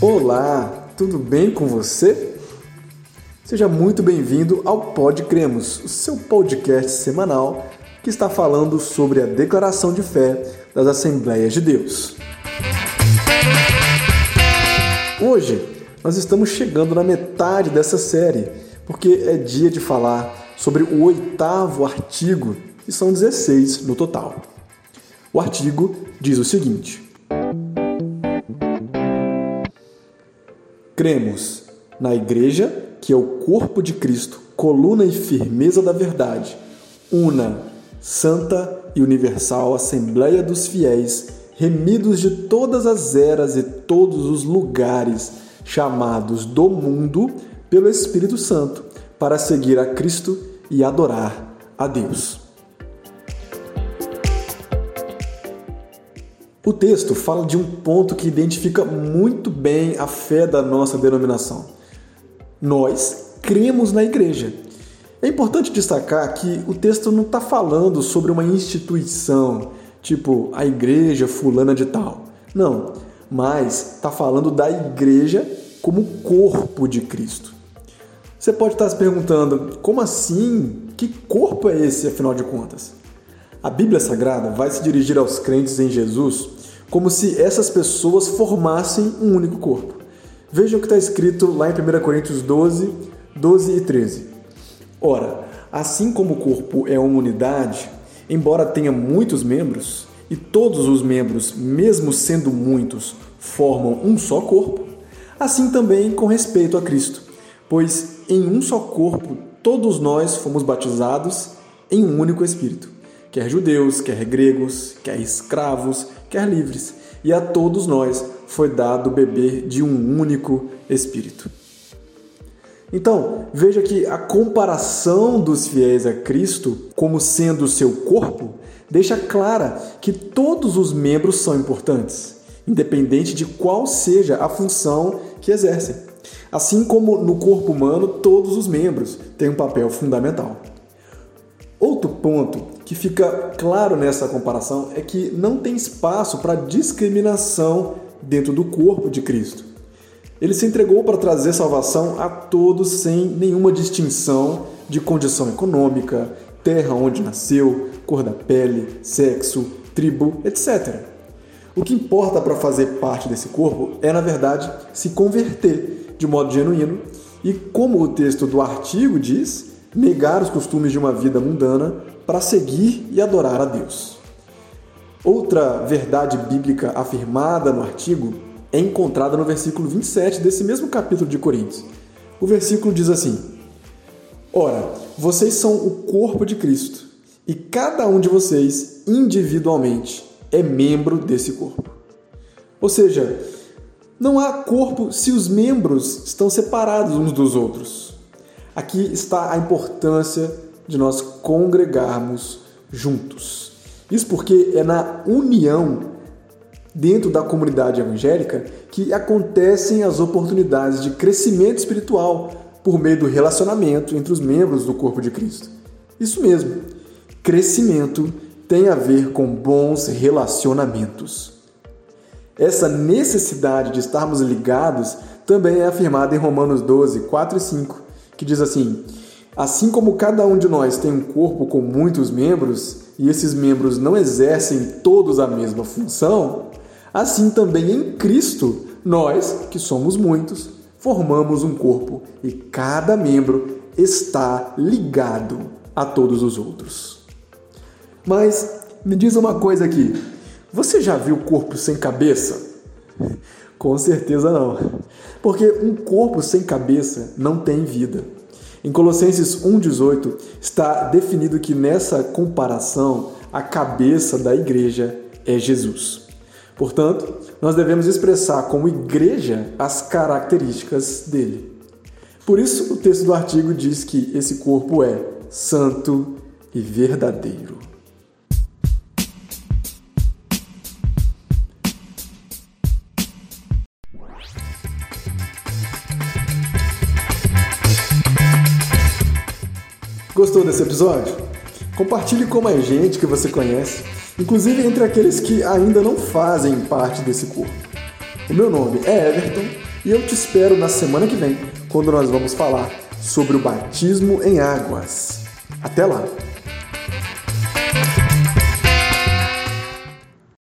Olá, tudo bem com você? Seja muito bem-vindo ao Pod Cremos, o seu podcast semanal que está falando sobre a declaração de fé das Assembleias de Deus. Hoje nós estamos chegando na metade dessa série, porque é dia de falar sobre o oitavo artigo, e são 16 no total. O artigo diz o seguinte: Cremos na Igreja, que é o corpo de Cristo, coluna e firmeza da verdade, una, santa e universal Assembleia dos Fiéis, remidos de todas as eras e todos os lugares, chamados do mundo pelo Espírito Santo, para seguir a Cristo e adorar a Deus. O texto fala de um ponto que identifica muito bem a fé da nossa denominação. Nós cremos na igreja. É importante destacar que o texto não está falando sobre uma instituição, tipo a igreja fulana de tal. Não, mas está falando da igreja como corpo de Cristo. Você pode estar se perguntando, como assim? Que corpo é esse, afinal de contas? A Bíblia Sagrada vai se dirigir aos crentes em Jesus como se essas pessoas formassem um único corpo. Vejam o que está escrito lá em 1 Coríntios 12, 12 e 13. Ora, assim como o corpo é uma unidade, embora tenha muitos membros, e todos os membros, mesmo sendo muitos, formam um só corpo, assim também com respeito a Cristo, pois em um só corpo todos nós fomos batizados em um único Espírito, quer judeus, quer gregos, quer escravos, quer livres, e a todos nós foi dado beber de um único Espírito. Então, veja que a comparação dos fiéis a Cristo como sendo o seu corpo deixa clara que todos os membros são importantes, independente de qual seja a função que exercem. Assim como no corpo humano, todos os membros têm um papel fundamental. Outro ponto que fica claro nessa comparação é que não tem espaço para discriminação dentro do corpo de Cristo. Ele se entregou para trazer salvação a todos sem nenhuma distinção de condição econômica, terra onde nasceu, cor da pele, sexo, tribo, etc. O que importa para fazer parte desse corpo é, na verdade, se converter de modo genuíno e, como o texto do artigo diz, negar os costumes de uma vida mundana para seguir e adorar a Deus. Outra verdade bíblica afirmada no artigo é encontrada no versículo 27 desse mesmo capítulo de Coríntios. O versículo diz assim: Ora, vocês são o corpo de Cristo e cada um de vocês, individualmente, é membro desse corpo. Ou seja, não há corpo se os membros estão separados uns dos outros. Aqui está a importância de nós congregarmos juntos. Isso porque é na união dentro da comunidade evangélica que acontecem as oportunidades de crescimento espiritual por meio do relacionamento entre os membros do corpo de Cristo. Isso mesmo, crescimento tem a ver com bons relacionamentos. Essa necessidade de estarmos ligados também é afirmada em Romanos 12, 4 e 5, que diz assim: Assim como cada um de nós tem um corpo com muitos membros, e esses membros não exercem todos a mesma função, assim também em Cristo, nós, que somos muitos, formamos um corpo e cada membro está ligado a todos os outros. Mas me diz uma coisa aqui: você já viu corpo sem cabeça? Com certeza não, porque um corpo sem cabeça não tem vida. Em Colossenses 1,18 está definido que nessa comparação a cabeça da igreja é Jesus. Portanto, nós devemos expressar como igreja as características dele. Por isso, o texto do artigo diz que esse corpo é santo e verdadeiro. Gostou desse episódio? Compartilhe com mais gente que você conhece, inclusive entre aqueles que ainda não fazem parte desse corpo. O meu nome é Everton e eu te espero na semana que vem, quando nós vamos falar sobre o batismo em águas. Até lá!